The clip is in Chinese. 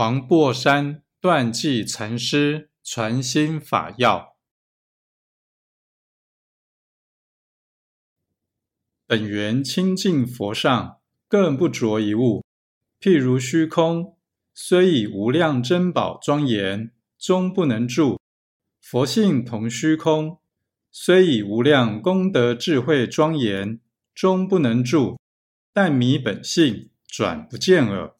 黄檗山断际禅师传心法要：本源清净佛上，更不着一物。譬如虚空，虽以无量珍宝庄严，终不能住；佛性同虚空，虽以无量功德智慧庄严，终不能住。但迷本性，转不见耳。